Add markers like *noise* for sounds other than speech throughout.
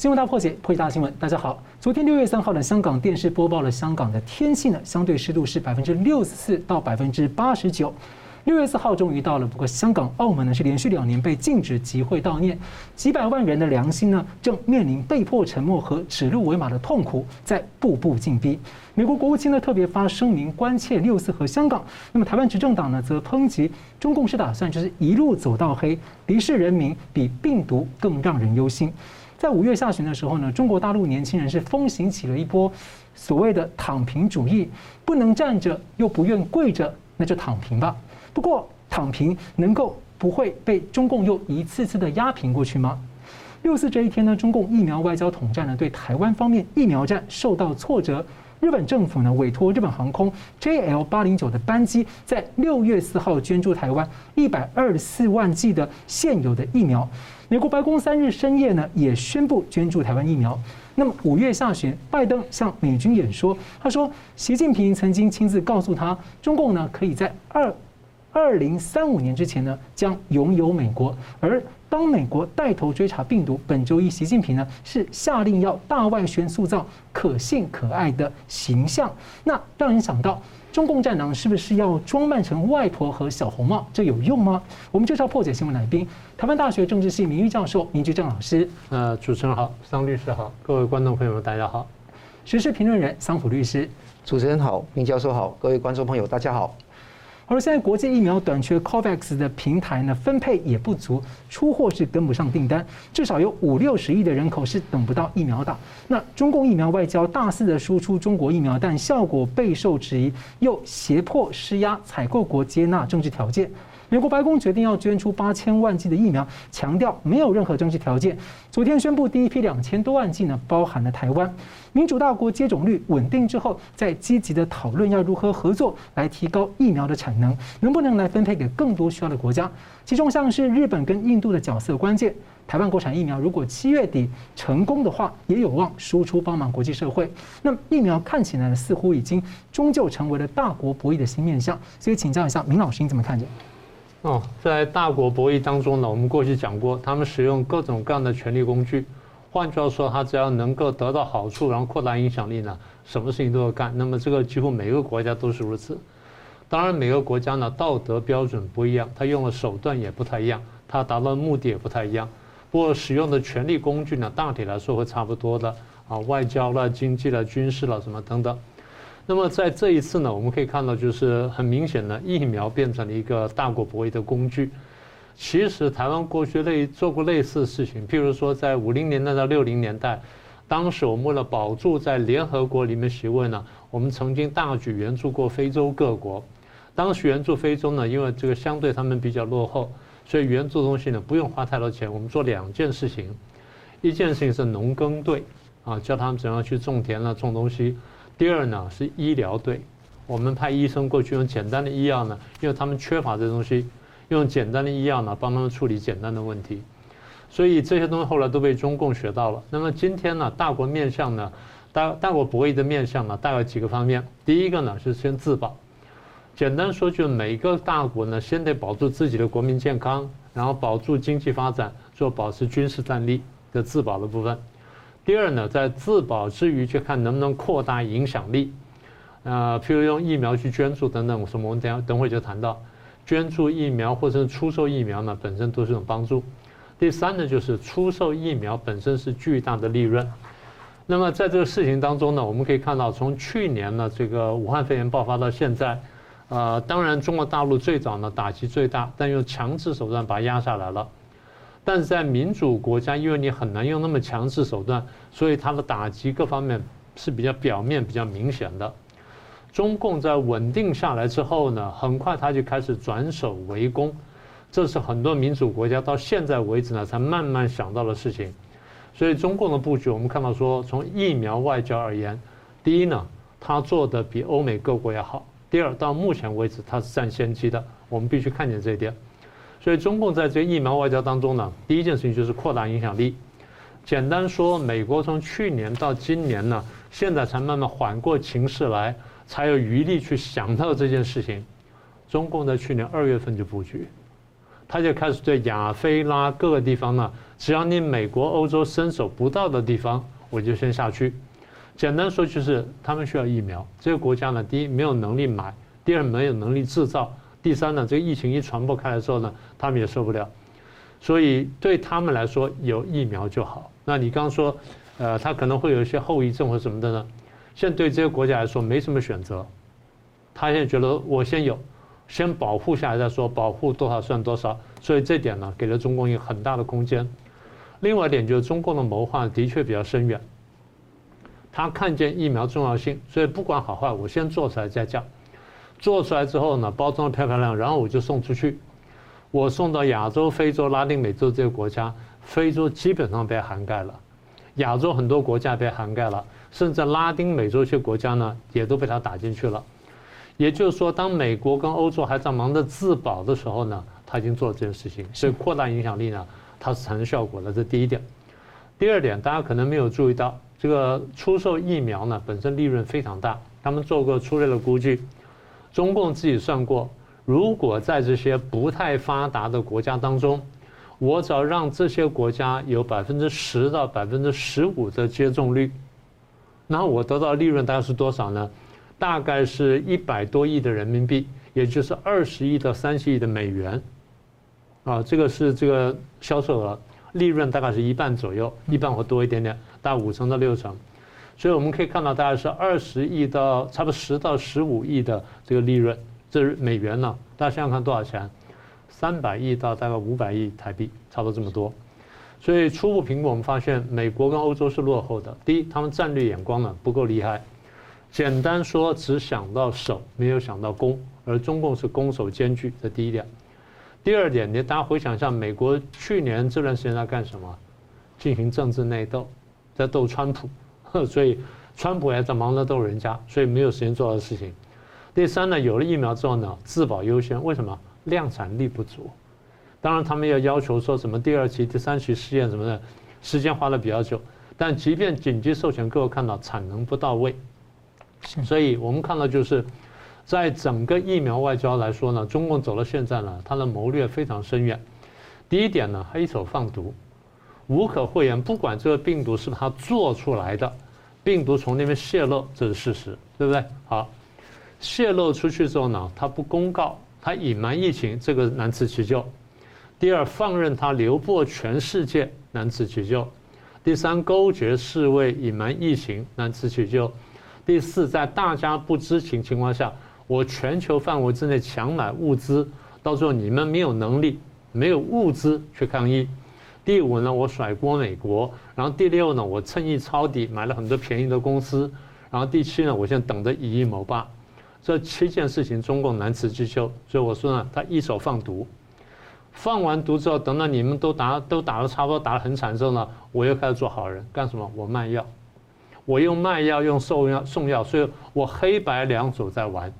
新闻大破解，破解大新闻。大家好，昨天六月三号的香港电视播报了香港的天气呢，相对湿度是百分之六十四到百分之八十九。六月四号终于到了，不过香港、澳门呢是连续两年被禁止集会悼念，几百万人的良心呢正面临被迫沉默和指鹿为马的痛苦，在步步紧逼。美国国务卿呢特别发声明关切六四和香港，那么台湾执政党呢则抨击中共是打算就是一路走到黑，敌视人民比病毒更让人忧心。在五月下旬的时候呢，中国大陆年轻人是风行起了一波所谓的躺平主义，不能站着又不愿跪着，那就躺平吧。不过，躺平能够不会被中共又一次次的压平过去吗？六四这一天呢，中共疫苗外交统战呢，对台湾方面疫苗战受到挫折。日本政府呢，委托日本航空 JL 八零九的班机，在六月四号捐助台湾一百二十四万剂的现有的疫苗。美国白宫三日深夜呢，也宣布捐助台湾疫苗。那么五月下旬，拜登向美军演说，他说，习近平曾经亲自告诉他，中共呢可以在二。二零三五年之前呢，将拥有美国。而当美国带头追查病毒，本周一，习近平呢是下令要大外宣塑造可信可爱的形象。那让人想到，中共战狼是不是要装扮成外婆和小红帽？这有用吗？我们就是要破解新闻来宾，台湾大学政治系名誉教授明居正老师。呃，主持人好，桑律师好，各位观众朋友们大家好。时事评论人桑普律师，主持人好，明教授好，各位观众朋友大家好。而现在国际疫苗短缺，COVAX 的平台呢分配也不足，出货是跟不上订单，至少有五六十亿的人口是等不到疫苗打。那中共疫苗外交大肆的输出中国疫苗，但效果备受质疑，又胁迫施压采购国接纳政治条件。美国白宫决定要捐出八千万剂的疫苗，强调没有任何政治条件。昨天宣布第一批两千多万剂呢，包含了台湾。民主大国接种率稳定之后，再积极的讨论要如何合作来提高疫苗的产能，能不能来分配给更多需要的国家？其中像是日本跟印度的角色关键。台湾国产疫苗如果七月底成功的话，也有望输出帮忙国际社会。那疫苗看起来似乎已经终究成为了大国博弈的新面向。所以请教一下明老师，你怎么看见？哦，在大国博弈当中呢，我们过去讲过，他们使用各种各样的权力工具。换句话说，他只要能够得到好处，然后扩大影响力呢，什么事情都要干。那么这个几乎每个国家都是如此。当然，每个国家呢道德标准不一样，他用的手段也不太一样，他达到的目的也不太一样。不过使用的权力工具呢，大体来说会差不多的啊，外交了、经济了、军事了什么等等。那么在这一次呢，我们可以看到，就是很明显的，疫苗变成了一个大国博弈的工具。其实台湾过去类做过类似的事情，譬如说在五零年代到六零年代，当时我们为了保住在联合国里面席位呢，我们曾经大举援助过非洲各国。当时援助非洲呢，因为这个相对他们比较落后，所以援助东西呢不用花太多钱。我们做两件事情，一件事情是农耕队啊，教他们怎样去种田了、种东西。第二呢是医疗队，我们派医生过去用简单的医药呢，因为他们缺乏这东西，用简单的医药呢帮他们处理简单的问题，所以这些东西后来都被中共学到了。那么今天呢，大国面向呢，大大国博弈的面向呢，大概几个方面。第一个呢是先自保，简单说就是每个大国呢先得保住自己的国民健康，然后保住经济发展，做保持军事战力的自保的部分。第二呢，在自保之余，去看能不能扩大影响力，呃，譬如用疫苗去捐助等等什么，我们等下等会就谈到，捐助疫苗或者是出售疫苗呢，本身都是一种帮助。第三呢，就是出售疫苗本身是巨大的利润。那么在这个事情当中呢，我们可以看到，从去年呢这个武汉肺炎爆发到现在，呃，当然中国大陆最早呢打击最大，但用强制手段把它压下来了。但是在民主国家，因为你很难用那么强势手段，所以它的打击各方面是比较表面、比较明显的。中共在稳定下来之后呢，很快他就开始转守为攻，这是很多民主国家到现在为止呢才慢慢想到的事情。所以中共的布局，我们看到说，从疫苗外交而言，第一呢，他做的比欧美各国要好；第二，到目前为止他是占先机的，我们必须看见这一点。所以中共在这个疫苗外交当中呢，第一件事情就是扩大影响力。简单说，美国从去年到今年呢，现在才慢慢缓过情势来，才有余力去想到这件事情。中共在去年二月份就布局，他就开始对亚非拉各个地方呢，只要你美国、欧洲伸手不到的地方，我就先下去。简单说就是他们需要疫苗，这个国家呢，第一没有能力买，第二没有能力制造，第三呢，这个疫情一传播开来之后呢，他们也受不了。所以对他们来说，有疫苗就好。那你刚说，呃，他可能会有一些后遗症或什么的呢？现在对这些国家来说没什么选择，他现在觉得我先有。先保护下来再说，保护多少算多少，所以这点呢，给了中共一个很大的空间。另外一点就是中共的谋划的确比较深远，他看见疫苗重要性，所以不管好坏，我先做出来再讲。做出来之后呢，包装的漂漂亮，然后我就送出去。我送到亚洲、非洲、拉丁美洲这些国家，非洲基本上被涵盖了，亚洲很多国家被涵盖了，甚至拉丁美洲一些国家呢，也都被它打进去了。也就是说，当美国跟欧洲还在忙着自保的时候呢，他已经做了这件事情，所以扩大影响力呢，它是产生效果的。这第一点。第二点，大家可能没有注意到，这个出售疫苗呢，本身利润非常大。他们做过粗略的估计，中共自己算过，如果在这些不太发达的国家当中，我只要让这些国家有百分之十到百分之十五的接种率，那我得到利润大概是多少呢？大概是一百多亿的人民币，也就是二十亿到三十亿的美元，啊，这个是这个销售额，利润大概是一半左右，一半或多一点点，大五成到六成，所以我们可以看到大概是二十亿到差不多十到十五亿的这个利润，这是美元呢，大家想想看多少钱？三百亿到大概五百亿台币，差不多这么多，所以初步评估我们发现，美国跟欧洲是落后的。第一，他们战略眼光呢不够厉害。简单说，只想到守，没有想到攻，而中共是攻守兼具，这第一点。第二点，你大家回想一下，美国去年这段时间在干什么？进行政治内斗，在斗川普，*laughs* 所以川普也在忙着逗人家，所以没有时间做的事情。第三呢，有了疫苗之后呢，自保优先，为什么？量产力不足。当然，他们要要求说什么第二期、第三期试验什么的，时间花的比较久。但即便紧急授权，各位看到产能不到位。*laughs* 所以我们看到，就是在整个疫苗外交来说呢，中共走到现在呢，它的谋略非常深远。第一点呢，它一手放毒，无可讳言，不管这个病毒是不是他做出来的，病毒从那边泄露，这是事实，对不对？好，泄露出去之后呢，他不公告，他隐瞒疫情，这个难辞其咎。第二，放任它流播全世界，难辞其咎。第三，勾结世卫，隐瞒疫情，难辞其咎。第四，在大家不知情情况下，我全球范围之内抢买物资，到时候你们没有能力、没有物资去抗疫。第五呢，我甩锅美国。然后第六呢，我趁机抄底，买了很多便宜的公司。然后第七呢，我现在等着以一谋霸。这七件事情，中共难辞其咎。所以我说呢，他一手放毒，放完毒之后，等到你们都打都打得差不多，打得很惨之后呢，我又开始做好人，干什么？我卖药。我用卖药，用送药送药，所以我黑白两手在玩，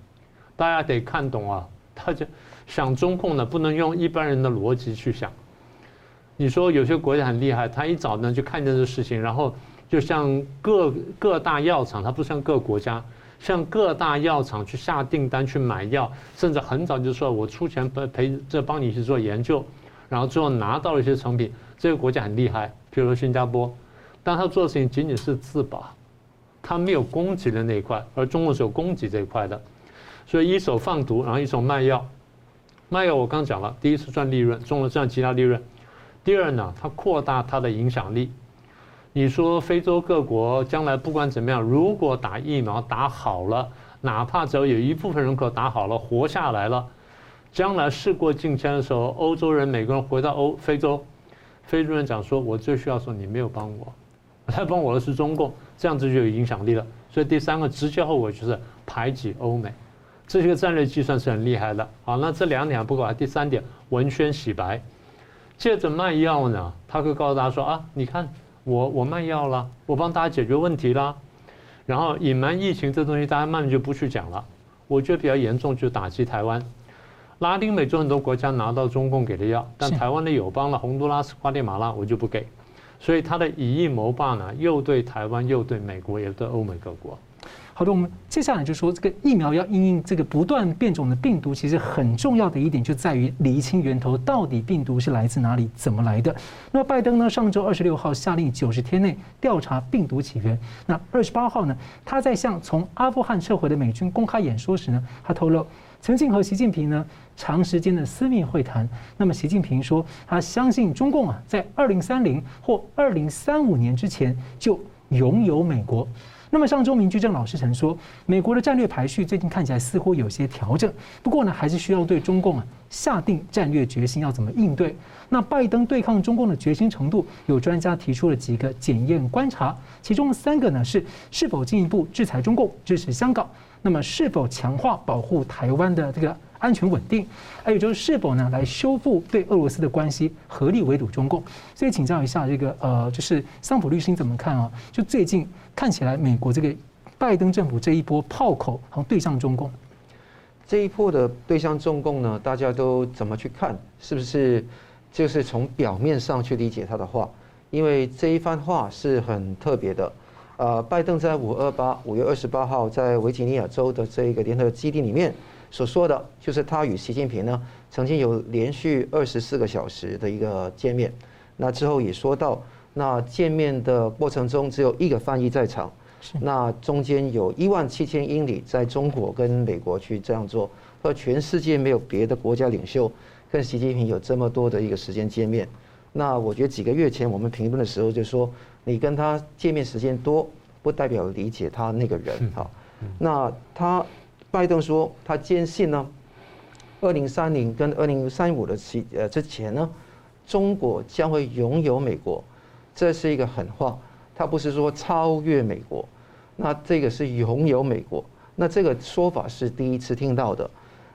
大家得看懂啊！大家想中共呢，不能用一般人的逻辑去想。你说有些国家很厉害，他一早呢就看见这事情，然后就像各各大药厂，他不像各国家，像各大药厂去下订单去买药，甚至很早就说我出钱陪陪这帮你去做研究，然后最后拿到了一些成品。这个国家很厉害，比如说新加坡，但他做的事情仅仅是自保。他没有供给的那一块，而中国是有供给这一块的，所以一手放毒，然后一手卖药。卖药我刚讲了，第一次赚利润，中了赚其他利润。第二呢，它扩大它的影响力。你说非洲各国将来不管怎么样，如果打疫苗打好了，哪怕只要有一部分人口打好了，活下来了，将来事过境迁的时候，欧洲人每个人回到欧非洲，非洲人讲说，我最需要说你没有帮我，来帮我的是中共。这样子就有影响力了，所以第三个直接后果就是排挤欧美，这些个战略计算是很厉害的。好，那这两点不管，第三点文宣洗白，借着卖药呢，他会告诉大家说啊，你看我我卖药了，我帮大家解决问题了，然后隐瞒疫情这东西，大家慢慢就不去讲了。我觉得比较严重就是打击台湾，拉丁美洲很多国家拿到中共给的药，但台湾的友邦了，洪都拉斯、瓜地马拉，我就不给。所以他的以疫谋霸呢，又对台湾，又对美国，也对欧美各国。好的，我们接下来就说这个疫苗要因应这个不断变种的病毒，其实很重要的一点就在于厘清源头，到底病毒是来自哪里，怎么来的。那拜登呢，上周二十六号下令九十天内调查病毒起源。那二十八号呢，他在向从阿富汗撤回的美军公开演说时呢，他透露曾经和习近平呢长时间的私密会谈。那么习近平说，他相信中共啊，在二零三零或二零三五年之前就拥有美国。那么上周，明居正老师曾说，美国的战略排序最近看起来似乎有些调整，不过呢，还是需要对中共啊下定战略决心，要怎么应对。那拜登对抗中共的决心程度，有专家提出了几个检验观察，其中三个呢是是否进一步制裁中共，支持香港，那么是否强化保护台湾的这个。安全稳定，还有就是是否呢来修复对俄罗斯的关系，合力围堵中共。所以请教一下这个呃，就是桑普律师你怎么看啊？就最近看起来美国这个拜登政府这一波炮口，好像对向中共。这一波的对向中共呢，大家都怎么去看？是不是就是从表面上去理解他的话？因为这一番话是很特别的。呃，拜登在五二八五月二十八号在维吉尼亚州的这个联合基地里面。所说的就是他与习近平呢曾经有连续二十四个小时的一个见面，那之后也说到，那见面的过程中只有一个翻译在场，那中间有一万七千英里在中国跟美国去这样做，和全世界没有别的国家领袖跟习近平有这么多的一个时间见面，那我觉得几个月前我们评论的时候就说，你跟他见面时间多，不代表理解他那个人哈，那他。拜登说，他坚信呢，二零三零跟二零三五的期呃之前呢，中国将会拥有美国，这是一个狠话，他不是说超越美国，那这个是拥有美国，那这个说法是第一次听到的，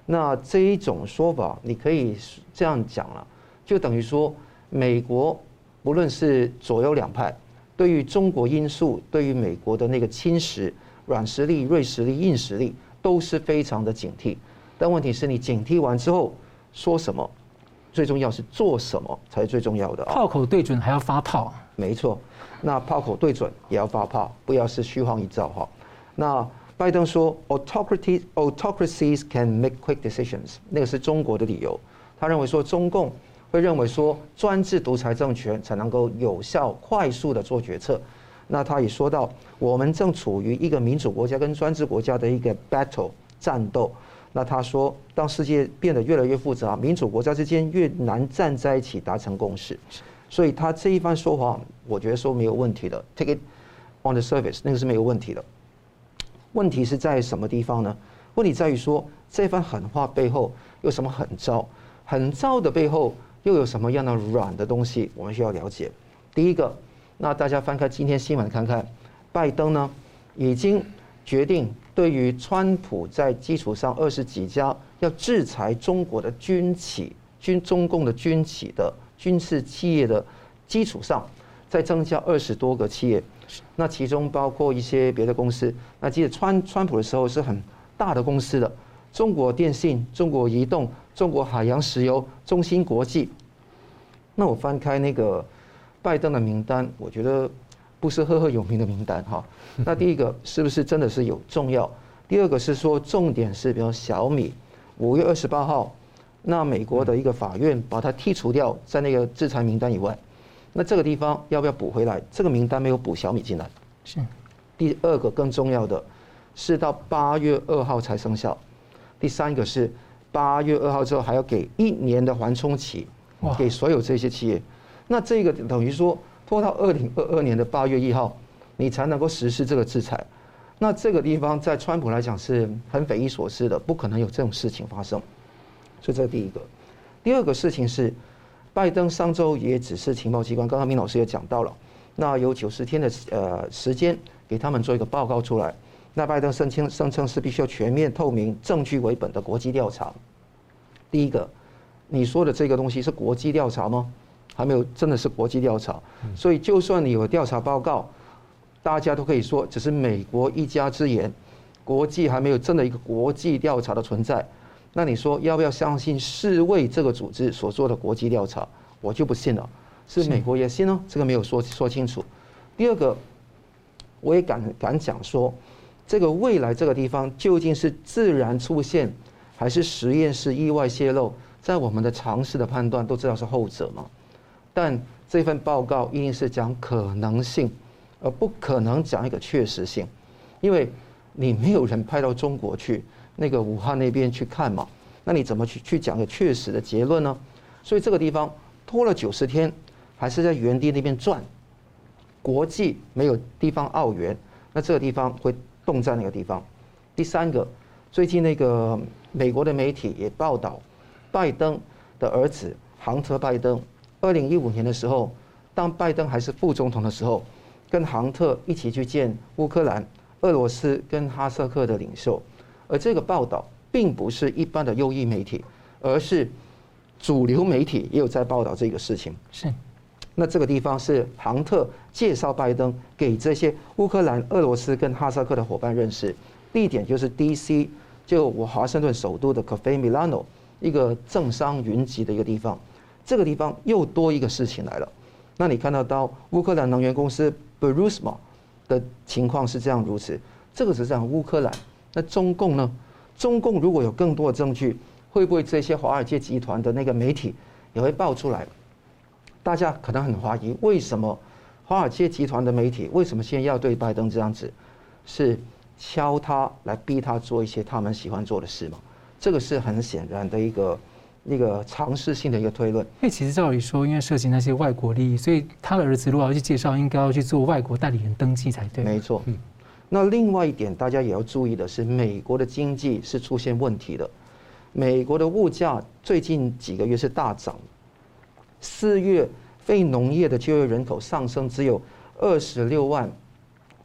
那这一种说法你可以这样讲了，就等于说美国不论是左右两派，对于中国因素，对于美国的那个侵蚀，软实力、锐实力、硬实力。都是非常的警惕，但问题是你警惕完之后说什么？最重要是做什么才是最重要的啊！炮口对准还要发炮，没错。那炮口对准也要发炮，不要是虚晃一招哈。那拜登说，autocracy autocracies can make quick decisions，那个是中国的理由。他认为说中共会认为说专制独裁政权才能够有效快速的做决策。那他也说到，我们正处于一个民主国家跟专制国家的一个 battle 战斗。那他说，当世界变得越来越复杂，民主国家之间越难站在一起达成共识。所以他这一番说话，我觉得说没有问题的，take it on the surface，那个是没有问题的。问题是在什么地方呢？问题在于说，这番狠话背后有什么狠招？狠招的背后又有什么样的软的东西？我们需要了解。第一个。那大家翻开今天新闻看看，拜登呢已经决定对于川普在基础上二十几家要制裁中国的军企、军中共的军企的军事企业的基础上，再增加二十多个企业，那其中包括一些别的公司。那记得川川普的时候是很大的公司的，中国电信、中国移动、中国海洋石油、中芯国际。那我翻开那个。拜登的名单，我觉得不是赫赫有名的名单哈。*laughs* 那第一个是不是真的是有重要？第二个是说重点是，比如小米，五月二十八号，那美国的一个法院把它剔除掉在那个制裁名单以外。那这个地方要不要补回来？这个名单没有补小米进来。是。第二个更重要的是到八月二号才生效。第三个是八月二号之后还要给一年的缓冲期，给所有这些企业。那这个等于说拖到二零二二年的八月一号，你才能够实施这个制裁。那这个地方在川普来讲是很匪夷所思的，不可能有这种事情发生。所以这是第一个。第二个事情是，拜登上周也指示情报机关，刚刚明老师也讲到了，那有九十天的呃时间给他们做一个报告出来。那拜登声称声称是必须要全面透明、证据为本的国际调查。第一个，你说的这个东西是国际调查吗？还没有，真的是国际调查，所以就算你有调查报告，大家都可以说只是美国一家之言，国际还没有真的一个国际调查的存在。那你说要不要相信世卫这个组织所做的国际调查？我就不信了。是美国也信哦，这个没有说说清楚。第二个，我也敢敢讲说，这个未来这个地方究竟是自然出现，还是实验室意外泄露？在我们的常识的判断都知道是后者嘛。但这份报告一定是讲可能性，而不可能讲一个确实性，因为你没有人派到中国去那个武汉那边去看嘛，那你怎么去去讲个确实的结论呢？所以这个地方拖了九十天，还是在原地那边转。国际没有地方奥援，那这个地方会冻在那个地方。第三个，最近那个美国的媒体也报道，拜登的儿子杭特·拜登，二零一五年的时候，当拜登还是副总统的时候，跟杭特一起去见乌克兰、俄罗斯跟哈萨克的领袖。而这个报道并不是一般的右翼媒体，而是主流媒体也有在报道这个事情。是。那这个地方是杭特介绍拜登给这些乌克兰、俄罗斯跟哈萨克的伙伴认识，地点就是 D.C.，就我华盛顿首都的 Cafe Milano，一个政商云集的一个地方。这个地方又多一个事情来了。那你看得到乌克兰能源公司 Burisma 的情况是这样如此，这个只是讲乌克兰。那中共呢？中共如果有更多的证据，会不会这些华尔街集团的那个媒体也会爆出来？大家可能很怀疑，为什么华尔街集团的媒体为什么现在要对拜登这样子，是敲他来逼他做一些他们喜欢做的事吗？这个是很显然的一个一个尝试性的一个推论。因为其实照理说，因为涉及那些外国利益，所以他的儿子如果要去介绍，应该要去做外国代理人登记才对。没错。嗯。那另外一点，大家也要注意的是，美国的经济是出现问题的，美国的物价最近几个月是大涨。四月非农业的就业人口上升只有二十六万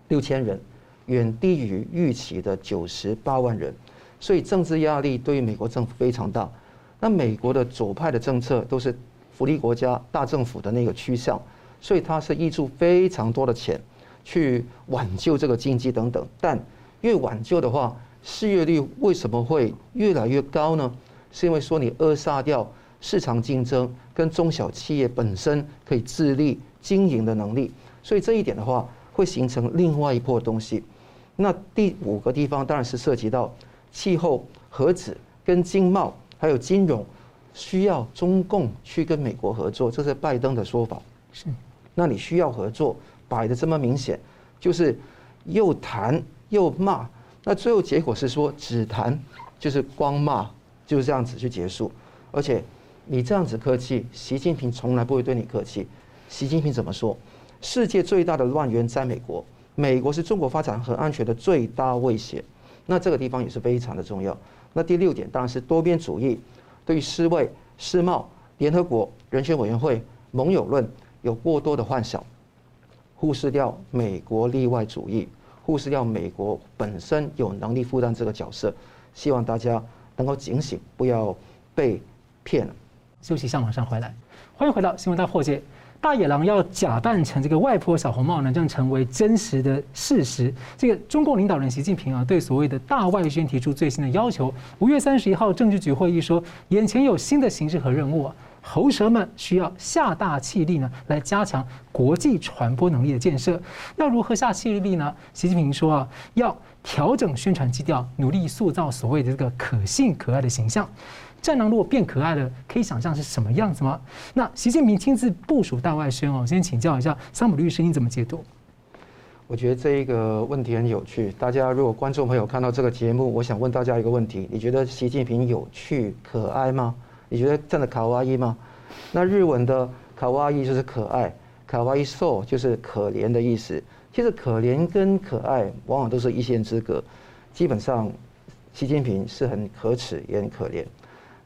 六千人，远低于预期的九十八万人，所以政治压力对于美国政府非常大。那美国的左派的政策都是福利国家、大政府的那个趋向，所以它是挹注非常多的钱去挽救这个经济等等。但越挽救的话，失业率为什么会越来越高呢？是因为说你扼杀掉。市场竞争跟中小企业本身可以自立经营的能力，所以这一点的话会形成另外一波东西。那第五个地方当然是涉及到气候、核子跟经贸还有金融，需要中共去跟美国合作，这是拜登的说法。是，那你需要合作，摆的这么明显，就是又谈又骂，那最后结果是说只谈就是光骂，就是这样子去结束，而且。你这样子客气，习近平从来不会对你客气。习近平怎么说？世界最大的乱源在美国，美国是中国发展和安全的最大威胁。那这个地方也是非常的重要。那第六点当然是多边主义，对于世卫、世贸、联合国人权委员会、盟友论有过多的幻想，忽视掉美国例外主义，忽视掉美国本身有能力负担这个角色。希望大家能够警醒，不要被骗了。休息一下，马上回来。欢迎回到新闻大破解。大野狼要假扮成这个外婆小红帽呢，将成为真实的事实。这个中共领导人习近平啊，对所谓的大外宣提出最新的要求。五月三十一号政治局会议说，眼前有新的形势和任务啊，喉舌们需要下大气力呢，来加强国际传播能力的建设。要如何下气力呢？习近平说啊，要调整宣传基调，努力塑造所谓的这个可信可爱的形象。战狼如果变可爱了，可以想象是什么样子吗？那习近平亲自部署大外宣哦，先请教一下桑普律师，你怎么解读？我觉得这一个问题很有趣。大家如果观众朋友看到这个节目，我想问大家一个问题：你觉得习近平有趣可爱吗？你觉得真的卡哇伊吗？那日文的卡哇伊就是可爱，卡哇伊そう就是可怜的意思。其实可怜跟可爱往往都是一线之隔。基本上，习近平是很可耻也很可怜。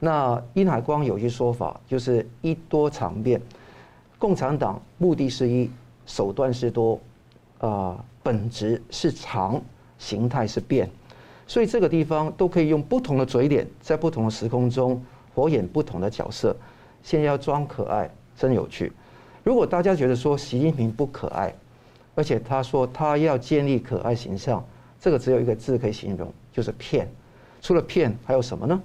那殷海光有一句说法，就是一多长变。共产党目的是一，手段是多，啊、呃，本质是长，形态是变，所以这个地方都可以用不同的嘴脸，在不同的时空中活演不同的角色。现在要装可爱，真有趣。如果大家觉得说习近平不可爱，而且他说他要建立可爱形象，这个只有一个字可以形容，就是骗。除了骗，还有什么呢？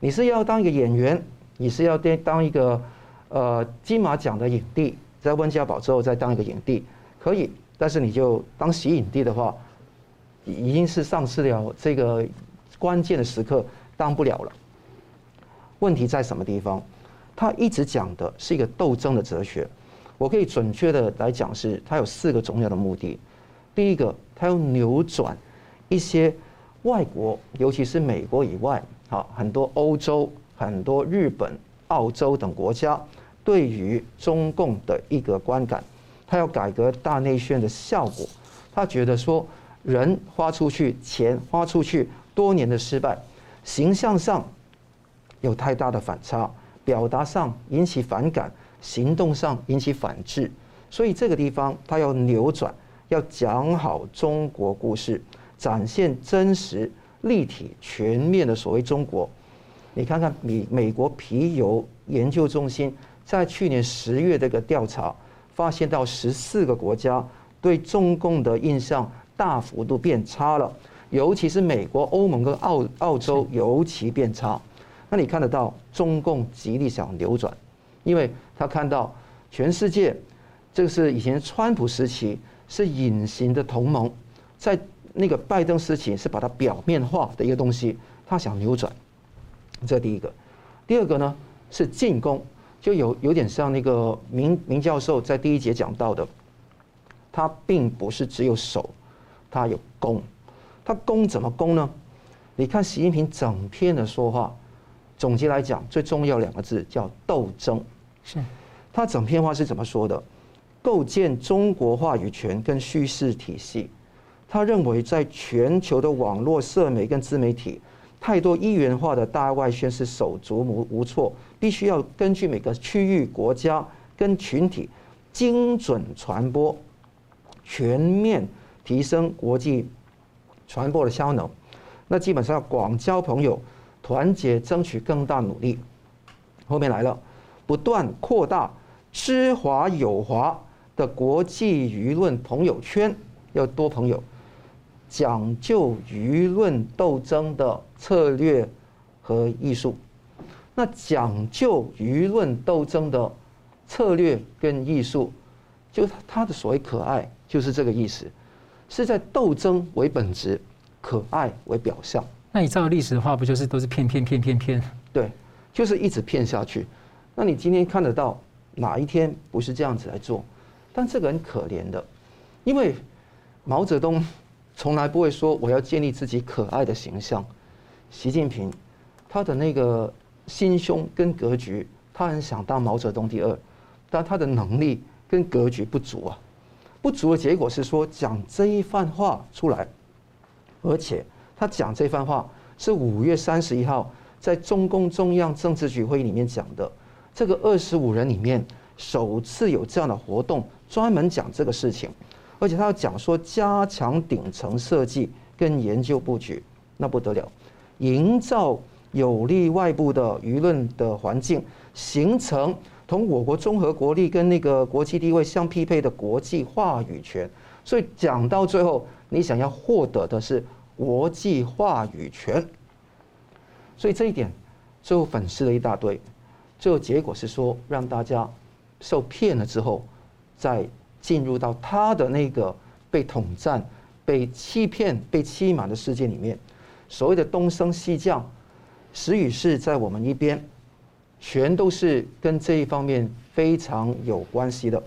你是要当一个演员，你是要当当一个呃金马奖的影帝，在温家宝之后再当一个影帝可以，但是你就当习影帝的话，已经是丧失了这个关键的时刻，当不了了。问题在什么地方？他一直讲的是一个斗争的哲学。我可以准确的来讲，是它有四个重要的目的。第一个，它要扭转一些外国，尤其是美国以外，好很多欧洲、很多日本、澳洲等国家对于中共的一个观感。他要改革大内宣的效果。他觉得说，人花出去，钱花出去，多年的失败，形象上有太大的反差，表达上引起反感。行动上引起反制，所以这个地方他要扭转，要讲好中国故事，展现真实、立体、全面的所谓中国。你看看美美国皮尤研究中心在去年十月这个调查，发现到十四个国家对中共的印象大幅度变差了，尤其是美国、欧盟跟澳澳洲尤其变差。那你看得到中共极力想扭转。因为他看到全世界，这个是以前川普时期是隐形的同盟，在那个拜登时期是把它表面化的一个东西，他想扭转。这第一个，第二个呢是进攻，就有有点像那个明明教授在第一节讲到的，他并不是只有守，他有攻，他攻怎么攻呢？你看习近平整篇的说话，总结来讲，最重要两个字叫斗争。是，他整篇话是怎么说的？构建中国话语权跟叙事体系。他认为，在全球的网络社媒跟自媒体，太多一元化的大外宣是手足无无措，必须要根据每个区域、国家跟群体精准传播，全面提升国际传播的效能。那基本上要广交朋友，团结争取更大努力。后面来了。不断扩大知华友华的国际舆论朋友圈，要多朋友，讲究舆论斗争的策略和艺术。那讲究舆论斗争的策略跟艺术，就他的所谓可爱，就是这个意思，是在斗争为本质，可爱为表象。那你照历史的话，不就是都是骗骗骗骗骗？对，就是一直骗下去。那你今天看得到哪一天不是这样子来做？但这个很可怜的，因为毛泽东从来不会说我要建立自己可爱的形象。习近平他的那个心胸跟格局，他很想当毛泽东第二，但他的能力跟格局不足啊。不足的结果是说讲这一番话出来，而且他讲这番话是五月三十一号在中共中央政治局会议里面讲的。这个二十五人里面，首次有这样的活动，专门讲这个事情，而且他要讲说加强顶层设计跟研究布局，那不得了，营造有利外部的舆论的环境，形成同我国综合国力跟那个国际地位相匹配的国际话语权。所以讲到最后，你想要获得的是国际话语权，所以这一点最后粉饰了一大堆。最后结果是说，让大家受骗了之后，再进入到他的那个被统战、被欺骗、被欺瞒的世界里面。所谓的东升西降，时与势在我们一边，全都是跟这一方面非常有关系的。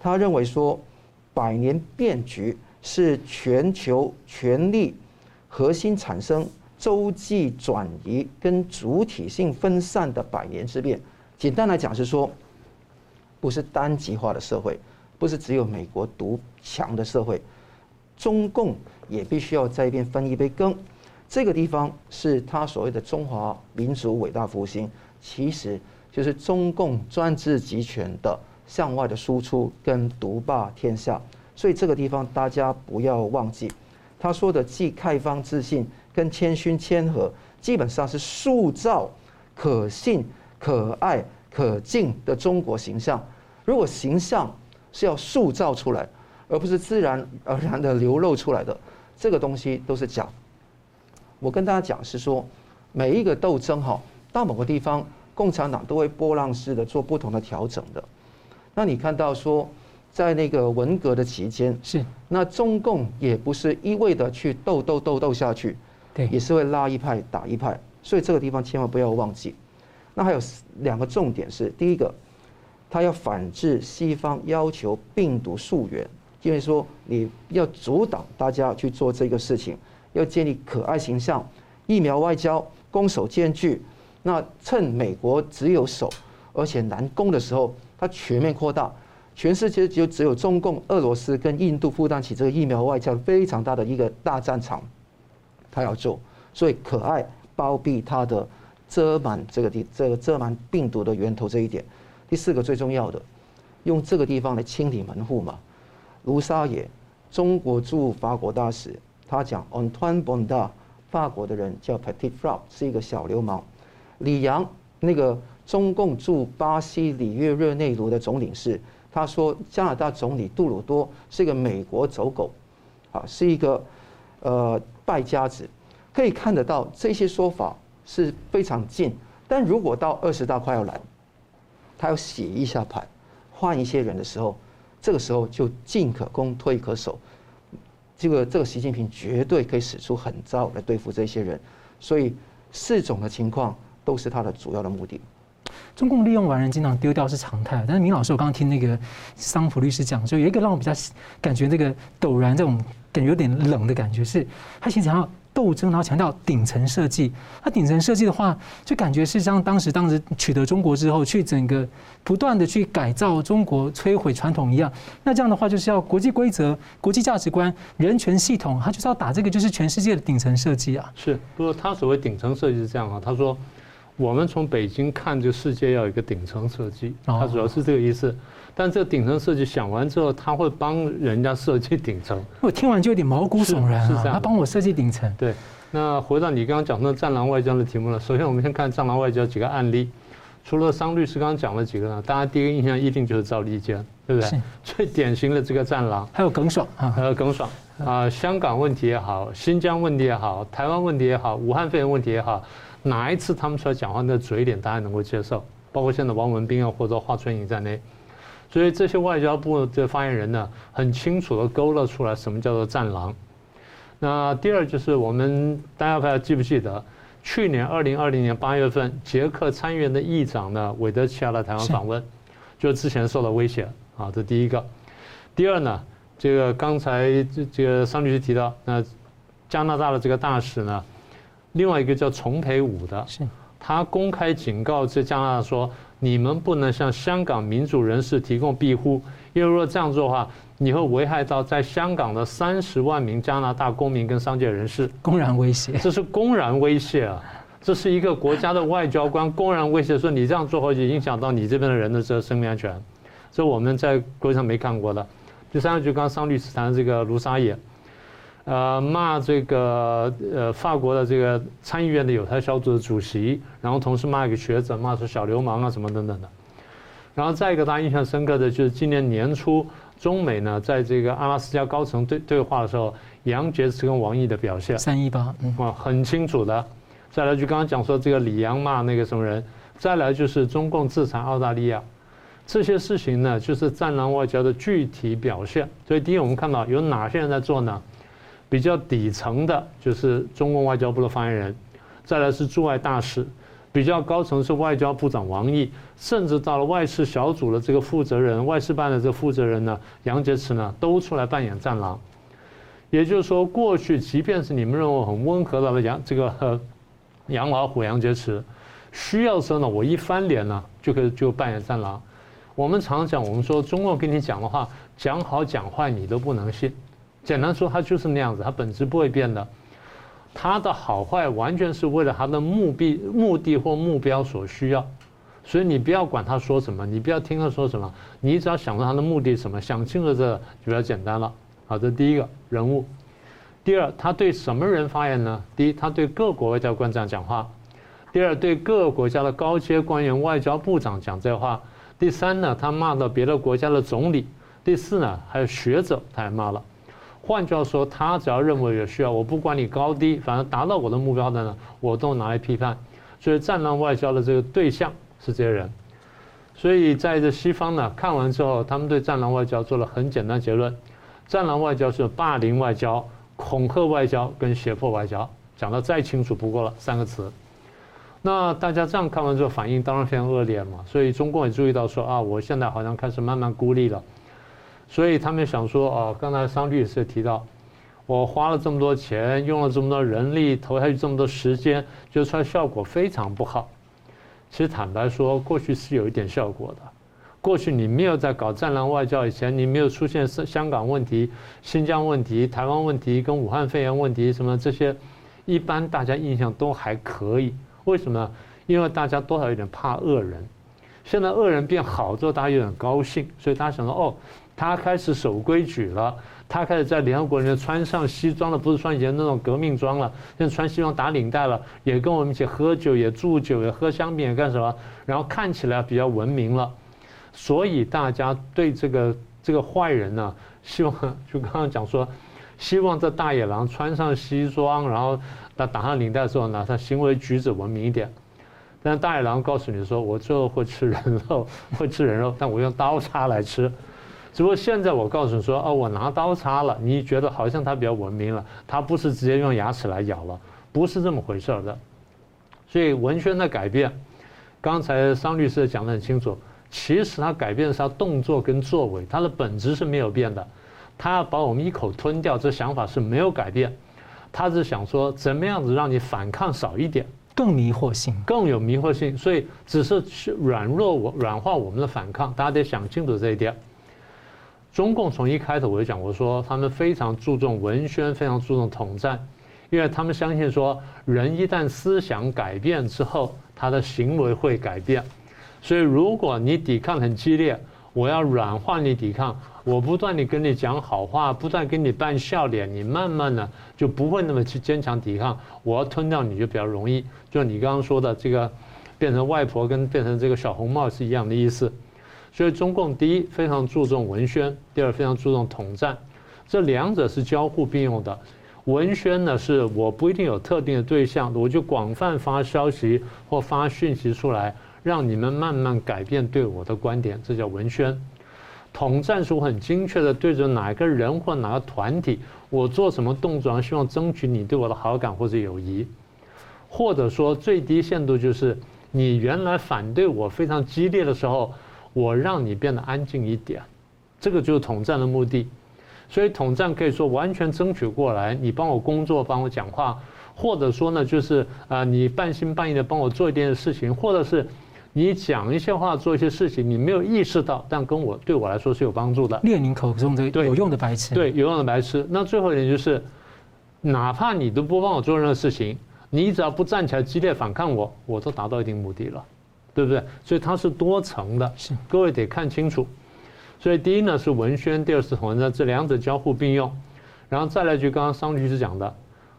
他认为说，百年变局是全球权力核心产生。洲际转移跟主体性分散的百年之变，简单来讲是说，不是单极化的社会，不是只有美国独强的社会，中共也必须要在一边分一杯羹。这个地方是他所谓的中华民族伟大复兴，其实就是中共专制集权的向外的输出跟独霸天下。所以这个地方大家不要忘记，他说的既开放自信。跟谦逊谦和，基本上是塑造可信、可爱、可敬的中国形象。如果形象是要塑造出来，而不是自然而然的流露出来的，这个东西都是假。我跟大家讲是说，每一个斗争哈，到某个地方，共产党都会波浪式的做不同的调整的。那你看到说，在那个文革的期间，是那中共也不是一味的去斗斗斗斗下去，对，也是会拉一派打一派，所以这个地方千万不要忘记。那还有两个重点是，第一个，他要反制西方要求病毒溯源，因为说你要阻挡大家去做这个事情，要建立可爱形象，疫苗外交攻守兼具。那趁美国只有守而且难攻的时候，他全面扩大，全世界就只有中共、俄罗斯跟印度负担起这个疫苗外交非常大的一个大战场，他要做，所以可爱包庇他的遮瞒这个地这个遮瞒病毒的源头这一点。第四个最重要的，用这个地方来清理门户嘛。卢沙野，中国驻法国大使，他讲 o n t o n Bonda，法国的人叫 Petit Frappe，是一个小流氓。李阳，那个中共驻巴西里约热内卢的总领事，他说加拿大总理杜鲁多是一个美国走狗，啊，是一个呃败家子，可以看得到这些说法是非常近。但如果到二十大快要来，他要洗一下盘，换一些人的时候，这个时候就进可攻退可守，这个这个习近平绝对可以使出狠招来对付这些人，所以四种的情况。都是他的主要的目的。中共利用完人经常丢掉是常态，但是明老师，我刚刚听那个桑普律师讲，就有一个让我比较感觉那个陡然这种感觉有点冷的感觉，是他其实想要斗争，然后强调顶层设计。那顶层设计的话，就感觉是像当时当时取得中国之后，去整个不断的去改造中国，摧毁传统一样。那这样的话，就是要国际规则、国际价值观、人权系统，他就是要打这个，就是全世界的顶层设计啊。是，不过他所谓顶层设计是这样啊，他说。我们从北京看这个世界要有一个顶层设计，他主要是这个意思。但这个顶层设计想完之后，他会帮人家设计顶层。*laughs* 我听完就有点毛骨悚然啊！是这样，他帮我设计顶层。对，那回到你刚刚讲的“战狼外交”的题目了。首先，我们先看“战狼外交”几个案例。除了桑律师刚刚讲了几个呢，大家第一个印象一定就是赵立坚，对不对？最典型的这个战狼。还有耿爽啊，还有耿爽啊，香港问题也好，新疆问题也好，台湾问题也好，武汉肺炎问题也好。哪一次他们出来讲话，那嘴脸大家能够接受？包括现在王文斌啊，或者华春莹在内，所以这些外交部的发言人呢，很清楚的勾勒出来什么叫做战狼。那第二就是我们大家还记不记得，去年二零二零年八月份，捷克参议院的议长呢，韦德奇亚来台湾访问，就之前受到威胁啊，这第一个。第二呢，这个刚才这这个桑律师提到，那加拿大的这个大使呢。另外一个叫丛培武的，他公开警告这加拿大说：“你们不能向香港民主人士提供庇护，因为如果这样做的话，你会危害到在香港的三十万名加拿大公民跟商界人士。”公然威胁，这是公然威胁啊！这是一个国家的外交官公然威胁说：“你这样做会影响到你这边的人的这个生命安全。”这我们在国际上没看过的。第三个就刚刚桑律师谈的这个卢沙野。呃，骂这个呃法国的这个参议院的有台小组的主席，然后同时骂一个学者，骂说小流氓啊什么等等的。然后再一个大家印象深刻的就是今年年初，中美呢在这个阿拉斯加高层对对话的时候，杨洁篪跟王毅的表现，三一八，啊，很清楚的。再来就刚刚讲说这个李阳骂那个什么人，再来就是中共制裁澳大利亚，这些事情呢就是战狼外交的具体表现。所以第一，我们看到有哪些人在做呢？比较底层的就是中共外交部的发言人，再来是驻外大使，比较高层是外交部长王毅，甚至到了外事小组的这个负责人，外事办的这个负责人呢，杨洁篪呢，都出来扮演战狼。也就是说，过去即便是你们认为很温和的杨这个杨老虎杨洁篪，需要的时候呢，我一翻脸呢，就可以就扮演战狼。我们常讲，我们说中共跟你讲的话，讲好讲坏你都不能信。简单说，他就是那样子，他本质不会变的。他的好坏完全是为了他的目的、目的或目标所需要，所以你不要管他说什么，你不要听他说什么，你只要想到他的目的什么，想清楚这就比较简单了。好，这第一个人物。第二，他对什么人发言呢？第一，他对各国外交官这样讲话；第二，对各个国家的高阶官员、外交部长讲这话；第三呢，他骂到别的国家的总理；第四呢，还有学者，他也骂了。换句话说，他只要认为有需要，我不管你高低，反正达到我的目标的呢，我都拿来批判。所以，战狼外交的这个对象是这些人。所以在这西方呢，看完之后，他们对战狼外交做了很简单结论：战狼外交是霸凌外交、恐吓外交跟胁迫外交，讲得再清楚不过了三个词。那大家这样看完之后，反应当然非常恶劣嘛。所以中共也注意到说啊，我现在好像开始慢慢孤立了。所以他们想说哦，刚才桑律师提到，我花了这么多钱，用了这么多人力，投下去这么多时间，就出来效果非常不好。其实坦白说，过去是有一点效果的。过去你没有在搞战狼外交以前，你没有出现香港问题、新疆问题、台湾问题跟武汉肺炎问题什么这些，一般大家印象都还可以。为什么？因为大家多少有点怕恶人。现在恶人变好之后，大家有点高兴，所以大家想说哦。他开始守规矩了，他开始在联合国里面穿上西装了，不是穿以前那种革命装了，现在穿西装打领带了，也跟我们一起喝酒，也祝酒，也喝香槟，也干什么？然后看起来比较文明了，所以大家对这个这个坏人呢，希望就刚刚讲说，希望这大野狼穿上西装，然后他打上领带之后呢，他行为举止文明一点。但大野狼告诉你说，我最后会吃人肉，*laughs* 会吃人肉，但我用刀叉来吃。只不过现在我告诉你说，哦，我拿刀叉了，你觉得好像它比较文明了，它不是直接用牙齿来咬了，不是这么回事的。所以文宣的改变，刚才桑律师讲得很清楚，其实他改变的是他动作跟作为，他的本质是没有变的，他要把我们一口吞掉，这想法是没有改变，他是想说怎么样子让你反抗少一点，更迷惑性，更有迷惑性，所以只是去软弱我软化我们的反抗，大家得想清楚这一点。中共从一开头我就讲过，说他们非常注重文宣，非常注重统战，因为他们相信说，人一旦思想改变之后，他的行为会改变。所以如果你抵抗很激烈，我要软化你抵抗，我不断地跟你讲好话，不断跟你扮笑脸，你慢慢的就不会那么去坚强抵抗。我要吞掉你就比较容易。就你刚刚说的这个，变成外婆跟变成这个小红帽是一样的意思。所以中共第一非常注重文宣，第二非常注重统战，这两者是交互并用的。文宣呢，是我不一定有特定的对象，我就广泛发消息或发讯息出来，让你们慢慢改变对我的观点，这叫文宣。统战是我很精确的对着哪个人或哪个团体，我做什么动作，希望争取你对我的好感或者友谊，或者说最低限度就是你原来反对我非常激烈的时候。我让你变得安静一点，这个就是统战的目的。所以统战可以说完全争取过来，你帮我工作，帮我讲话，或者说呢，就是啊，你半信半疑的帮我做一点事情，或者是你讲一些话，做一些事情，你没有意识到，但跟我对我来说是有帮助的。列宁口中的有用的白痴，对，有用的白痴。那最后一点就是，哪怕你都不帮我做任何事情，你只要不站起来激烈反抗我，我都达到一定目的了。对不对？所以它是多层的，各位得看清楚。所以第一呢是文宣，第二是统战，这两者交互并用。然后再来就刚刚桑律师讲的，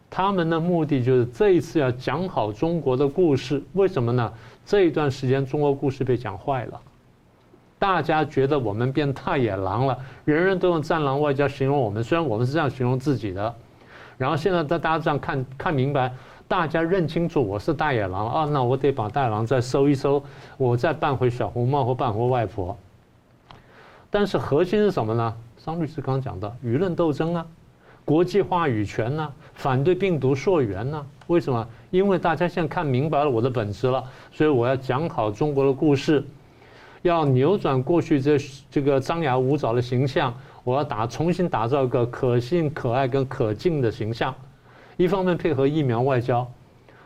他们的目的就是这一次要讲好中国的故事。为什么呢？这一段时间中国故事被讲坏了，大家觉得我们变大野狼了，人人都用战狼外交形容我们，虽然我们是这样形容自己的。然后现在大大家这样看看明白。大家认清楚我是大野狼啊，那我得把大野狼再收一收，我再扮回小红帽或扮回外婆。但是核心是什么呢？桑律师刚讲的舆论斗争啊，国际话语权呐，反对病毒溯源呐。为什么？因为大家现在看明白了我的本质了，所以我要讲好中国的故事，要扭转过去这这个张牙舞爪的形象，我要打重新打造一个可信、可爱跟可敬的形象。一方面配合疫苗外交，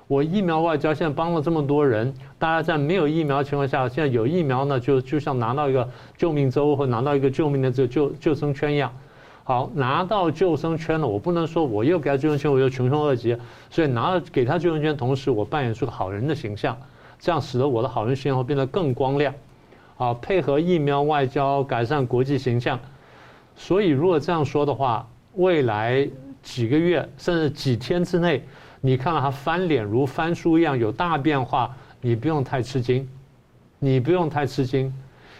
我疫苗外交现在帮了这么多人，大家在没有疫苗情况下，现在有疫苗呢，就就像拿到一个救命舟或拿到一个救命的这救救生圈一样。好，拿到救生圈了，我不能说我又给他救生圈，我又穷凶恶极，所以拿了给他救生圈，同时我扮演出个好人的形象，这样使得我的好人形象会变得更光亮。好，配合疫苗外交改善国际形象，所以如果这样说的话，未来。几个月甚至几天之内，你看到他翻脸如翻书一样有大变化，你不用太吃惊，你不用太吃惊，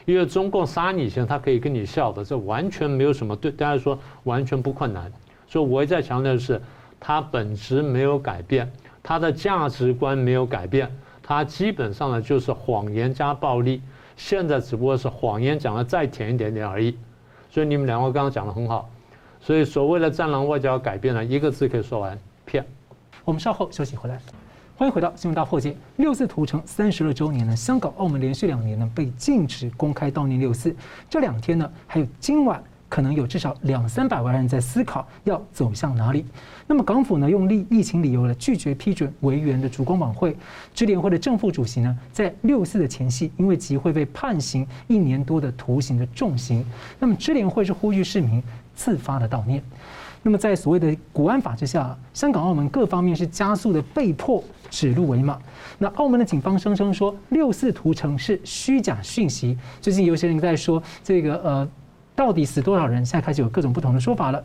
因为中共杀你前他可以跟你笑的，这完全没有什么，对大家说完全不困难。所以我一再强调的是，他本质没有改变，他的价值观没有改变，他基本上呢就是谎言加暴力，现在只不过是谎言讲的再甜一点点而已。所以你们两位刚刚讲的很好。所以所谓的战狼外交改变了一个字可以说完：骗。我们稍后休息回来，欢迎回到新闻大破解。六四屠城三十二周年呢，香港、澳门连续两年呢被禁止公开悼念六四。这两天呢，还有今晚可能有至少两三百万人在思考要走向哪里。那么港府呢，用疫疫情理由呢，拒绝批准维园的烛光晚会。支联会的正副主席呢，在六四的前夕，因为集会被判刑一年多的徒刑的重刑。那么支联会是呼吁市民。自发的悼念，那么在所谓的国安法之下，香港、澳门各方面是加速的被迫指鹿为马。那澳门的警方声称说六四屠城是虚假讯息。最近有些人在说这个呃，到底死多少人？现在开始有各种不同的说法了。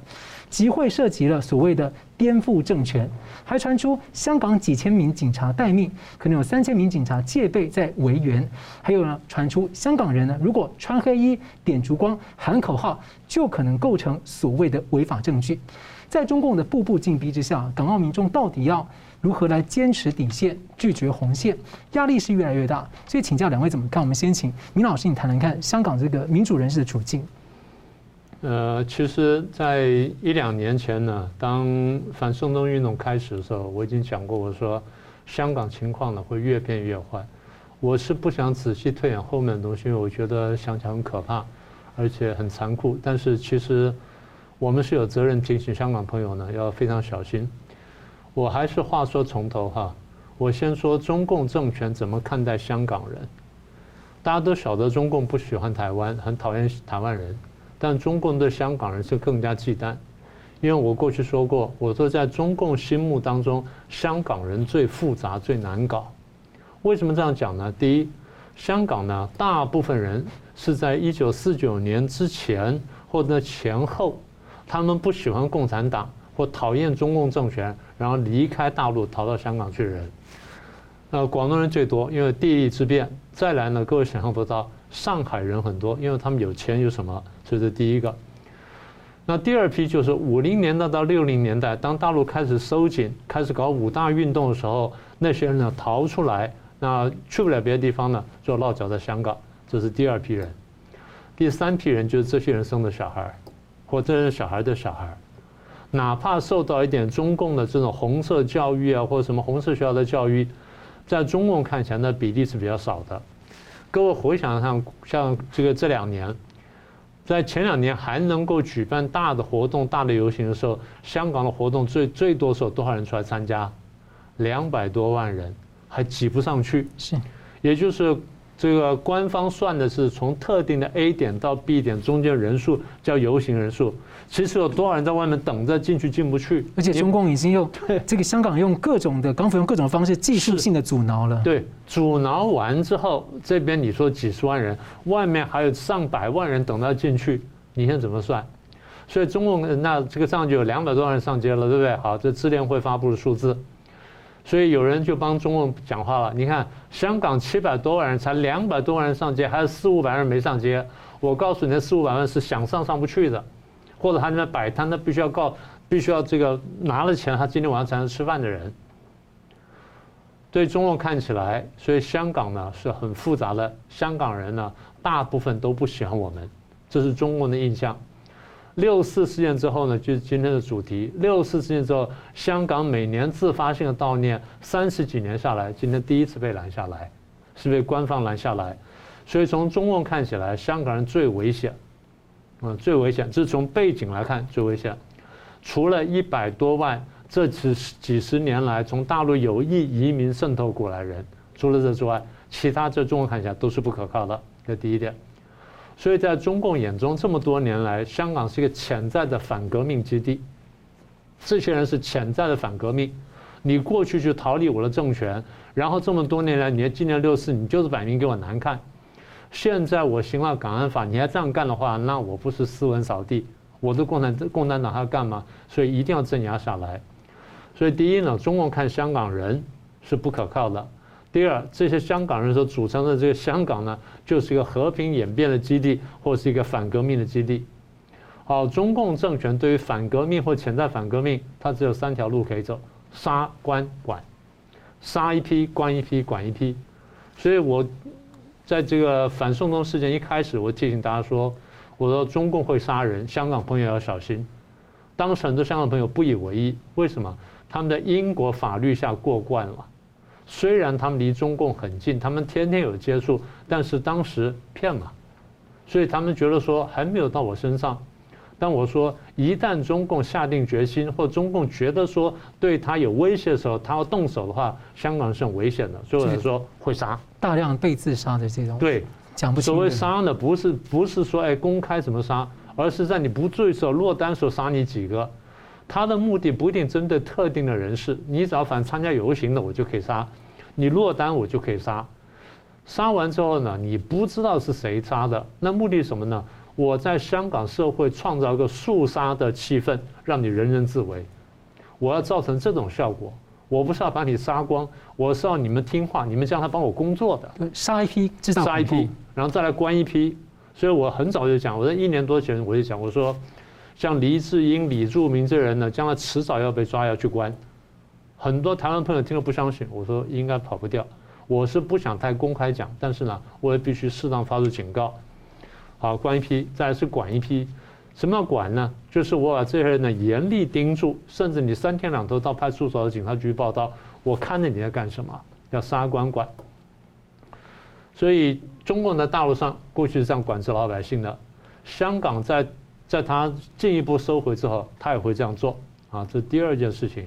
集会涉及了所谓的颠覆政权，还传出香港几千名警察待命，可能有三千名警察戒备在维园，还有呢传出香港人呢如果穿黑衣点烛光喊口号，就可能构成所谓的违法证据。在中共的步步紧逼之下，港澳民众到底要如何来坚持底线，拒绝红线？压力是越来越大。所以请教两位怎么看？我们先请明老师你谈谈看香港这个民主人士的处境。呃，其实，在一两年前呢，当反送中运动开始的时候，我已经讲过，我说香港情况呢会越变越坏。我是不想仔细推演后面的东西，因为我觉得想想很可怕，而且很残酷。但是其实我们是有责任提醒香港朋友呢，要非常小心。我还是话说从头哈，我先说中共政权怎么看待香港人。大家都晓得中共不喜欢台湾，很讨厌台湾人。但中共对香港人是更加忌惮，因为我过去说过，我说在中共心目当中，香港人最复杂、最难搞。为什么这样讲呢？第一，香港呢，大部分人是在一九四九年之前或者前后，他们不喜欢共产党或讨厌中共政权，然后离开大陆逃到香港去的人。呃，广东人最多，因为地利之便。再来呢，各位想象不到，上海人很多，因为他们有钱有什么。这是第一个，那第二批就是五零年代到六零年代，当大陆开始收紧、开始搞五大运动的时候，那些人呢逃出来，那去不了别的地方呢，就落脚在香港。这是第二批人。第三批人就是这些人生的小孩，或这些小孩的小孩，哪怕受到一点中共的这种红色教育啊，或者什么红色学校的教育，在中共看起来那比例是比较少的。各位回想一下，像这个这两年。在前两年还能够举办大的活动、大的游行的时候，香港的活动最最多时候多少人出来参加？两百多万人，还挤不上去。是，也就是这个官方算的是从特定的 A 点到 B 点中间人数叫游行人数。其实有多少人在外面等着进去进不去？而且中共已经用这个香港用各种的港府用各种方式技术性的阻挠了。对，阻挠完之后，这边你说几十万人，外面还有上百万人等到进去，你现在怎么算？所以中共那这个上就有两百多万人上街了，对不对？好，这支联会发布的数字，所以有人就帮中共讲话了。你看，香港七百多万人，才两百多万人上街，还有四五百万人没上街。我告诉你，那四五百万是想上上不去的。或者他在摆摊，他必须要告，必须要这个拿了钱，他今天晚上才能吃饭的人。对中共看起来，所以香港呢是很复杂的。香港人呢，大部分都不喜欢我们，这是中共的印象。六四事件之后呢，就是今天的主题。六四事件之后，香港每年自发性的悼念，三十几年下来，今天第一次被拦下来，是被官方拦下来。所以从中共看起来，香港人最危险。嗯，最危险，这是从背景来看最危险。除了一百多万这几十几十年来从大陆有意移民渗透过来人，除了这之外，其他在中国看起来都是不可靠的。这第一点。所以在中共眼中，这么多年来，香港是一个潜在的反革命基地。这些人是潜在的反革命。你过去就逃离我的政权，然后这么多年来，你纪念六四，你就是摆明给我难看。现在我行了港安法，你还这样干的话，那我不是斯文扫地？我的共产共产党还要干嘛？所以一定要镇压下来。所以第一呢，中共看香港人是不可靠的；第二，这些香港人所组成的这个香港呢，就是一个和平演变的基地，或是一个反革命的基地。好，中共政权对于反革命或潜在反革命，它只有三条路可以走：杀、关、管。杀一批，关一批，管一批。所以我。在这个反送中事件一开始，我提醒大家说，我说中共会杀人，香港朋友要小心。当时很多香港朋友不以为意，为什么？他们在英国法律下过惯了，虽然他们离中共很近，他们天天有接触，但是当时骗嘛，所以他们觉得说还没有到我身上。但我说，一旦中共下定决心，或中共觉得说对他有威胁的时候，他要动手的话，香港是很危险的。所以我就说会杀大量被自杀的这种。对，讲不清。所谓杀呢，不是不是说哎公开怎么杀。而是在你不注意时候落单时候杀你几个，他的目的不一定针对特定的人士，你只要反正参加游行的我就可以杀，你落单我就可以杀，杀完之后呢，你不知道是谁杀的，那目的是什么呢？我在香港社会创造一个肃杀的气氛，让你人人自危，我要造成这种效果，我不是要把你杀光，我是要你们听话，你们将来帮我工作的，杀一批，杀一批，然后再来关一批。所以我很早就讲，我在一年多前我就讲，我说，像黎智英、李柱铭这人呢，将来迟早要被抓，要去关。很多台湾朋友听了不相信，我说应该跑不掉。我是不想太公开讲，但是呢，我也必须适当发出警告。好，关一批，再来是管一批。什么叫管呢？就是我把这些人呢严厉盯住，甚至你三天两头到派出所、警察局报道，我看着你在干什么，要杀关管。所以，中共在大陆上过去是这样管制老百姓的。香港在在他进一步收回之后，他也会这样做啊。这是第二件事情。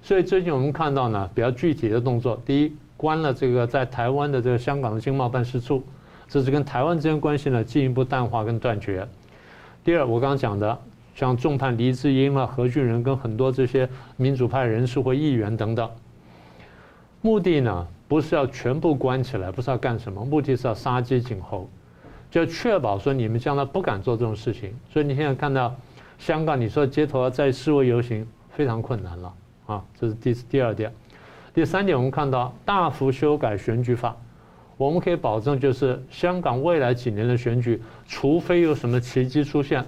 所以最近我们看到呢，比较具体的动作：第一，关了这个在台湾的这个香港的经贸办事处，这是跟台湾之间关系呢进一步淡化跟断绝。第二，我刚刚讲的，像重判黎智英了、何俊仁跟很多这些民主派人士或议员等等，目的呢？不是要全部关起来，不是要干什么，目的是要杀鸡儆猴，就确保说你们将来不敢做这种事情。所以你现在看到香港，你说街头要再示威游行非常困难了啊，这是第第二点。第三点，我们看到大幅修改选举法，我们可以保证就是香港未来几年的选举，除非有什么奇迹出现，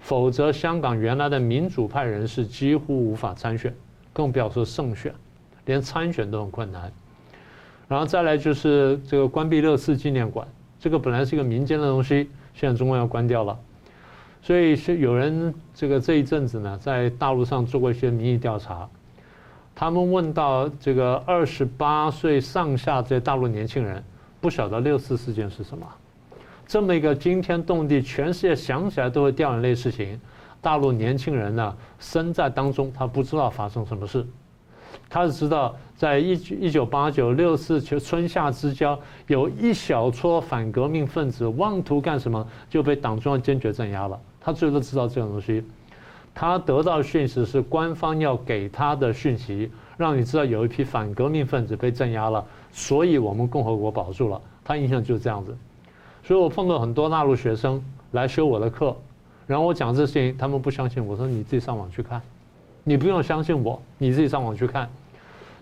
否则香港原来的民主派人士几乎无法参选，更不要说胜选，连参选都很困难。然后再来就是这个关闭六四纪念馆，这个本来是一个民间的东西，现在中共要关掉了，所以是有人这个这一阵子呢，在大陆上做过一些民意调查，他们问到这个二十八岁上下这些大陆年轻人，不晓得六四事件是什么，这么一个惊天动地、全世界想起来都会掉眼泪的事情，大陆年轻人呢身在当中，他不知道发生什么事。他是知道，在一九一九八九六四春夏之交，有一小撮反革命分子妄图干什么，就被党中央坚决镇压了。他最多知道这种东西，他得到讯息是官方要给他的讯息，让你知道有一批反革命分子被镇压了，所以我们共和国保住了。他印象就是这样子，所以我碰到很多大陆学生来修我的课，然后我讲这事情，他们不相信，我说你自己上网去看。你不用相信我，你自己上网去看。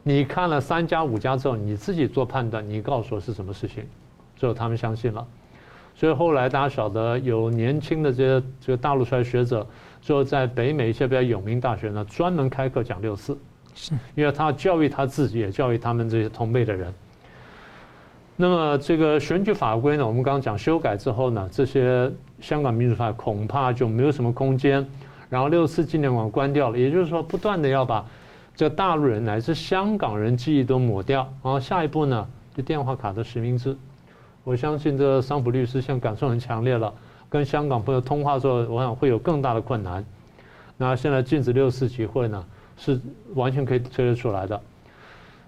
你看了三家五家之后，你自己做判断。你告诉我是什么事情，最后他们相信了。所以后来大家晓得有年轻的这些这个大陆出来学者，最后在北美一些比较有名大学呢，专门开课讲六四，因为他教育他自己，也教育他们这些同辈的人。那么这个选举法规呢，我们刚刚讲修改之后呢，这些香港民主派恐怕就没有什么空间。然后六四纪念馆关掉了，也就是说，不断的要把这大陆人乃至香港人记忆都抹掉。然后下一步呢，就电话卡的实名制。我相信这桑普律师现在感受很强烈了，跟香港朋友通话的时候，我想会有更大的困难。那现在禁止六四集会呢，是完全可以推得出来的。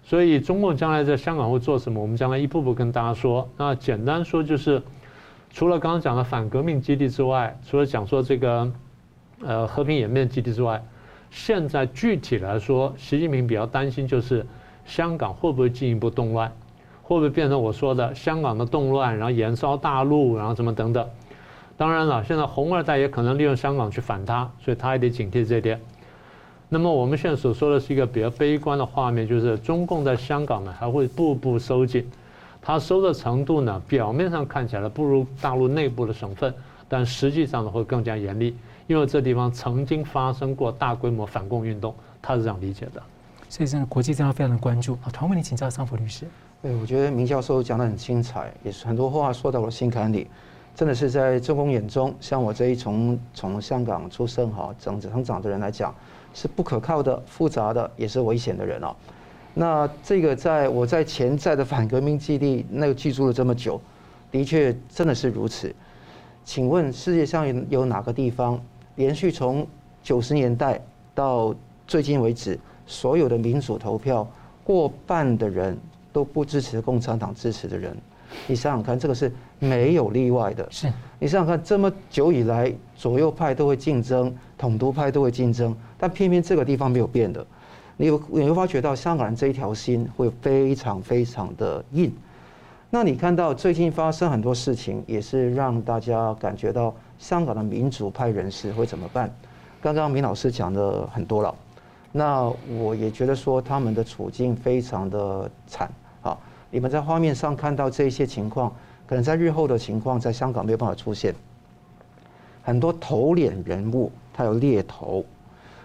所以中共将来在香港会做什么？我们将来一步步跟大家说。那简单说就是，除了刚刚讲的反革命基地之外，除了讲说这个。呃，和平演变基地之外，现在具体来说，习近平比较担心就是香港会不会进一步动乱，会不会变成我说的香港的动乱，然后延烧大陆，然后怎么等等。当然了，现在红二代也可能利用香港去反他，所以他也得警惕这点。那么我们现在所说的是一个比较悲观的画面，就是中共在香港呢还会步步收紧，它收的程度呢表面上看起来不如大陆内部的省份，但实际上呢会更加严厉。因为这地方曾经发生过大规模反共运动，他是这样理解的。所以现在国际这样非常的关注啊。同样为你请教桑福律师。对，我觉得明教授讲得很精彩，也是很多话说到我心坎里。真的是在中共眼中，像我这一从从香港出生哈，长成长的人来讲，是不可靠的、复杂的，也是危险的人哦。那这个在我在潜在的反革命基地那个居住了这么久，的确真的是如此。请问世界上有哪个地方连续从九十年代到最近为止，所有的民主投票过半的人都不支持共产党支持的人？你想想看，这个是没有例外的。是你想想看，这么久以来，左右派都会竞争，统独派都会竞争，但偏偏这个地方没有变的。你有你会发觉到香港人这一条心会非常非常的硬。那你看到最近发生很多事情，也是让大家感觉到香港的民主派人士会怎么办？刚刚明老师讲的很多了，那我也觉得说他们的处境非常的惨。你们在画面上看到这些情况，可能在日后的情况，在香港没有办法出现。很多头脸人物，他有猎头，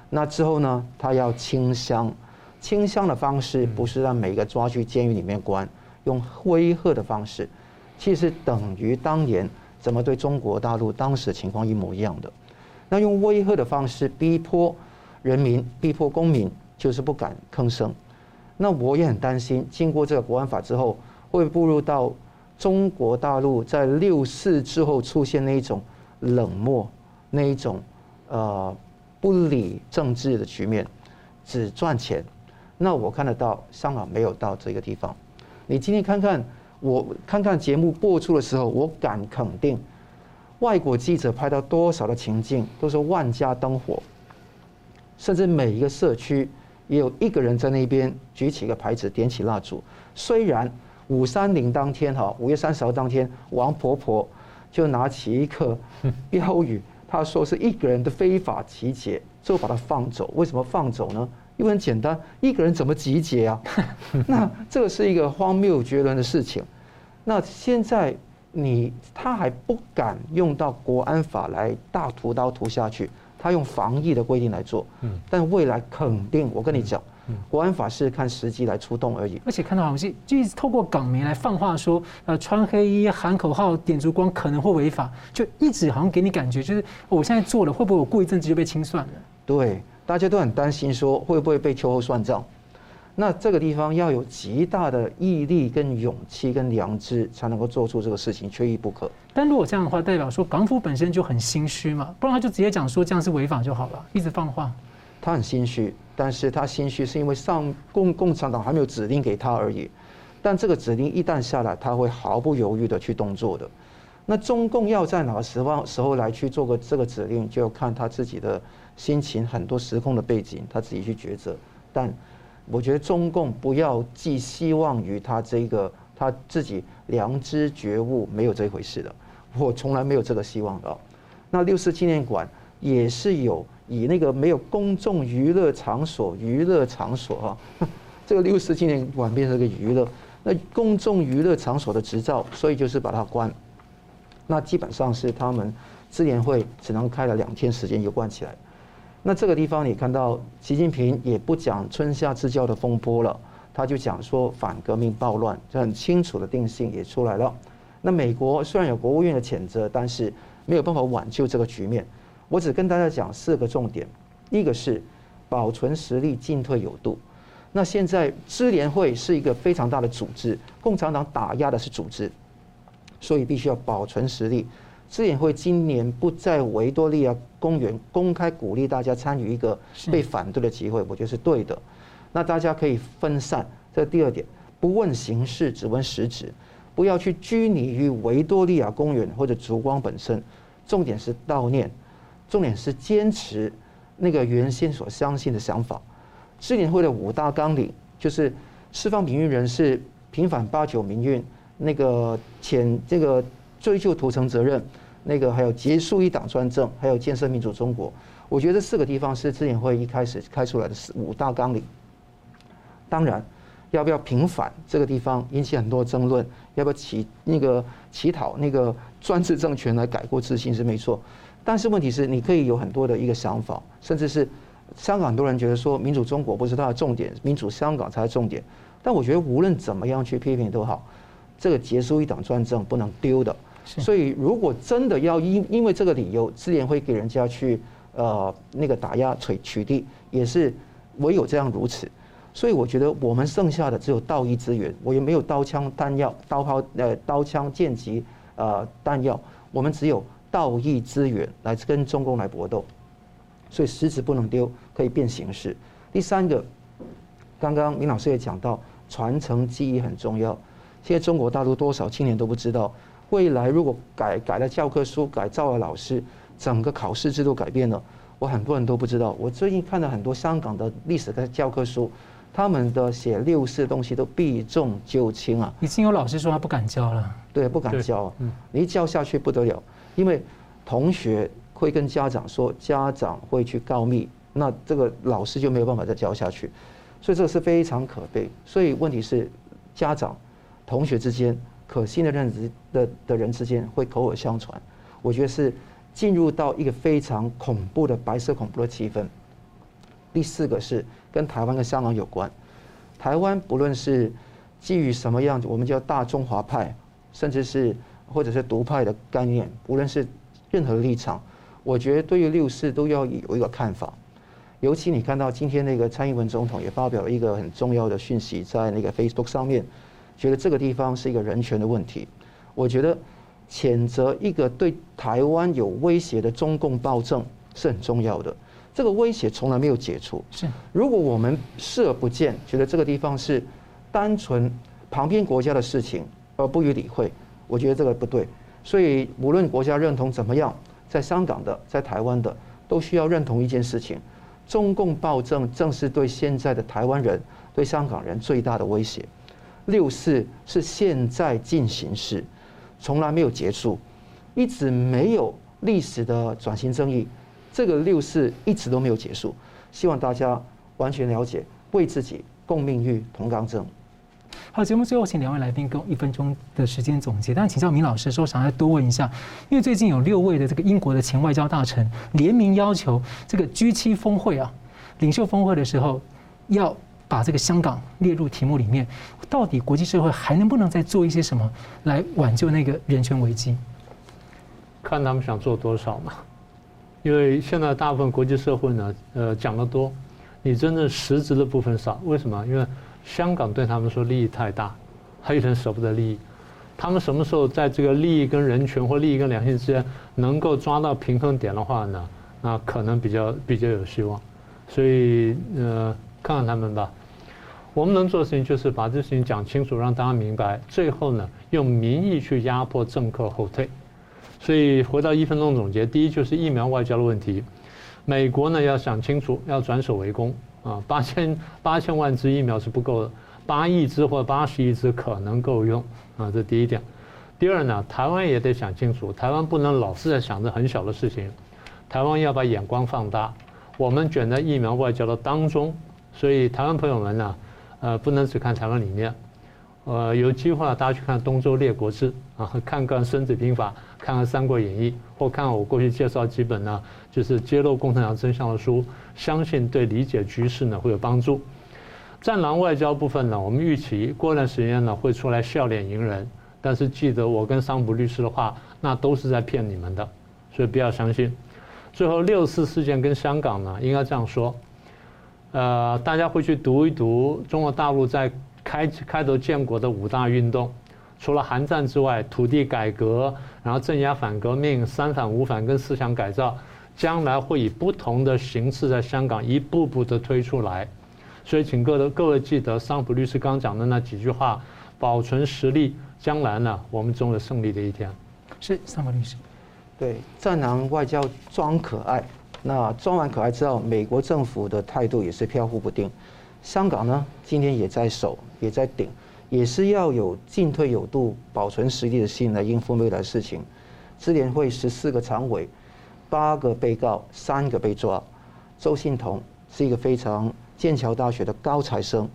那之后呢，他要清香，清香的方式不是让每一个抓去监狱里面关，用威吓的方式，其实等于当年怎么对中国大陆当时的情况一模一样的。那用威吓的方式逼迫人民，逼迫公民，就是不敢吭声。那我也很担心，经过这个国安法之后，会步入到中国大陆在六四之后出现那一种冷漠、那一种呃不理政治的局面，只赚钱。那我看得到香港没有到这个地方。你今天看看，我看看节目播出的时候，我敢肯定，外国记者拍到多少的情境，都是万家灯火，甚至每一个社区。也有一个人在那边举起一个牌子，点起蜡烛。虽然五三零当天哈，五月三十号当天，王婆婆就拿起一个 *laughs* 标语，她说是一个人的非法集结，最后把他放走。为什么放走呢？因为很简单，一个人怎么集结啊？*laughs* 那这个是一个荒谬绝伦的事情。那现在你他还不敢用到国安法来大屠刀屠下去。他用防疫的规定来做，嗯但未来肯定，我跟你讲，国安法是看时机来出动而已。而且看到好像是就一直透过港媒来放话说，呃，穿黑衣喊口号、点烛光可能会违法，就一直好像给你感觉就是我现在做了，会不会我过一阵子就被清算了？对，大家都很担心说会不会被秋后算账。那这个地方要有极大的毅力、跟勇气、跟良知，才能够做出这个事情，缺一不可。但如果这样的话，代表说港府本身就很心虚嘛？不然他就直接讲说这样是违法就好了，一直放话。他很心虚，但是他心虚是因为上共共产党还没有指令给他而已。但这个指令一旦下来，他会毫不犹豫的去动作的。那中共要在哪个时方时候来去做个这个指令，就要看他自己的心情、很多时空的背景，他自己去抉择。但我觉得中共不要寄希望于他这个他自己良知觉悟，没有这一回事的，我从来没有这个希望的。那六四纪念馆也是有以那个没有公众娱乐场所娱乐场所哈，*laughs* 这个六四纪念馆变成个娱乐，那公众娱乐场所的执照，所以就是把它关。那基本上是他们支联会只能开了两天时间就关起来。那这个地方你看到习近平也不讲春夏之交的风波了，他就讲说反革命暴乱，这很清楚的定性也出来了。那美国虽然有国务院的谴责，但是没有办法挽救这个局面。我只跟大家讲四个重点，一个是保存实力，进退有度。那现在支联会是一个非常大的组织，共产党打压的是组织，所以必须要保存实力。支联会今年不在维多利亚公园公开鼓励大家参与一个被反对的集会，我觉得是对的。那大家可以分散，这第二点，不问形式，只问实质，不要去拘泥于维多利亚公园或者烛光本身。重点是悼念，重点是坚持那个原先所相信的想法。支联会的五大纲领就是释放民运人士，平反八九民运，那个遣这个。追究屠城责任，那个还有结束一党专政，还有建设民主中国。我觉得这四个地方是支联会一开始开出来的五大纲领。当然，要不要平反这个地方引起很多争论，要不要起那个乞讨那个专制政权来改过自新是没错。但是问题是，你可以有很多的一个想法，甚至是香港很多人觉得说民主中国不是它的重点，民主香港才是重点。但我觉得无论怎么样去批评都好，这个结束一党专政不能丢的。所以如果真的要因因为这个理由，自然会给人家去呃那个打压取取缔，也是唯有这样如此。所以我觉得我们剩下的只有道义资源，我也没有刀枪弹药、刀炮呃刀枪剑戟呃弹药，我们只有道义资源来跟中共来搏斗。所以实质不能丢，可以变形式。第三个，刚刚明老师也讲到，传承记忆很重要。现在中国大陆多少青年都不知道，未来如果改改了教科书，改造了老师，整个考试制度改变了，我很多人都不知道。我最近看了很多香港的历史的教科书，他们的写六四的东西都避重就轻啊。已经有老师说他不敢教了。对，不敢教。嗯，你一教下去不得了，因为同学。会跟家长说，家长会去告密，那这个老师就没有办法再教下去，所以这个是非常可悲。所以问题是，家长、同学之间可信的认知的的人之间会口耳相传，我觉得是进入到一个非常恐怖的白色恐怖的气氛。第四个是跟台湾跟香港有关，台湾不论是基于什么样子，我们叫大中华派，甚至是或者是独派的概念，无论是任何立场。我觉得对于六四都要有一个看法，尤其你看到今天那个蔡英文总统也发表了一个很重要的讯息在那个 Facebook 上面，觉得这个地方是一个人权的问题。我觉得谴责一个对台湾有威胁的中共暴政是很重要的，这个威胁从来没有解除。是，如果我们视而不见，觉得这个地方是单纯旁边国家的事情而不予理会，我觉得这个不对。所以无论国家认同怎么样。在香港的，在台湾的，都需要认同一件事情：中共暴政正是对现在的台湾人、对香港人最大的威胁。六四是现在进行时，从来没有结束，一直没有历史的转型正义。这个六四一直都没有结束，希望大家完全了解，为自己共命运、同刚正。好，节目最后请两位来宾给我一分钟的时间总结。但请教明老师的时候，想要多问一下，因为最近有六位的这个英国的前外交大臣联名要求，这个 G 七峰会啊，领袖峰会的时候，要把这个香港列入题目里面。到底国际社会还能不能再做一些什么来挽救那个人权危机？看他们想做多少嘛。因为现在大部分国际社会呢，呃，讲得多，你真正实质的部分少。为什么？因为香港对他们说利益太大，还有点舍不得利益。他们什么时候在这个利益跟人权或利益跟良心之间能够抓到平衡点的话呢？那可能比较比较有希望。所以呃，看看他们吧。我们能做的事情就是把这事情讲清楚，让大家明白。最后呢，用民意去压迫政客后退。所以回到一分钟总结，第一就是疫苗外交的问题。美国呢要想清楚，要转守为攻。啊，八千八千万支疫苗是不够的，八亿支或八十亿支可能够用啊，这第一点。第二呢，台湾也得想清楚，台湾不能老是在想着很小的事情，台湾要把眼光放大。我们卷在疫苗外交的当中，所以台湾朋友们呢，呃，不能只看台湾里面。呃，有机会大家去看《东周列国志》啊，*laughs* 看看《孙子兵法》，看看《三国演义》，或看我过去介绍几本呢，就是揭露共产党真相的书，相信对理解局势呢会有帮助。战狼外交部分呢，我们预期过段时间呢会出来笑脸迎人，但是记得我跟桑普律师的话，那都是在骗你们的，所以不要相信。最后六四事件跟香港呢，应该这样说，呃，大家会去读一读中国大陆在。开开头建国的五大运动，除了韩战之外，土地改革，然后镇压反革命、三反五反跟思想改造，将来会以不同的形式在香港一步步的推出来。所以，请各位各位记得桑普律师刚讲的那几句话，保存实力，将来呢，我们终有胜利的一天。是桑普律师，对，战狼外交装可爱，那装完可爱之后，美国政府的态度也是飘忽不定。香港呢，今天也在守，也在顶，也是要有进退有度、保存实力的心来应付未来的事情。支联会十四个常委，八个被告，三个被抓。周信彤是一个非常剑桥大学的高材生，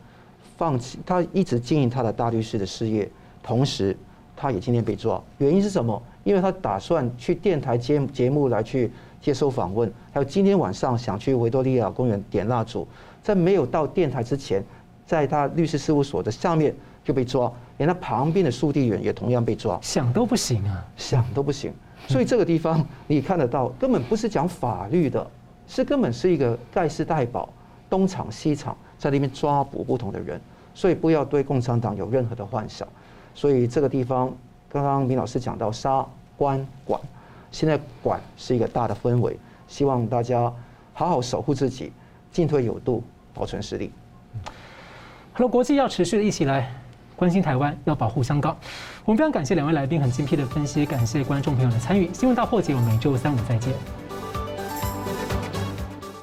放弃他一直经营他的大律师的事业，同时他也今天被抓。原因是什么？因为他打算去电台节节目来去接受访问，还有今天晚上想去维多利亚公园点蜡烛，在没有到电台之前，在他律师事务所的下面就被抓，连他旁边的速递员也同样被抓，想都不行啊，想都不行。所以这个地方你看得到，根本不是讲法律的，是根本是一个盖世太保，东厂西厂在那边抓捕不同的人，所以不要对共产党有任何的幻想。所以这个地方，刚刚明老师讲到杀、官、管，现在管是一个大的氛围，希望大家好好守护自己，进退有度，保存实力。好了，国际要持续的一起来关心台湾，要保护香港。我们非常感谢两位来宾很精辟的分析，感谢观众朋友的参与。新闻大破解，我们每周三五再见。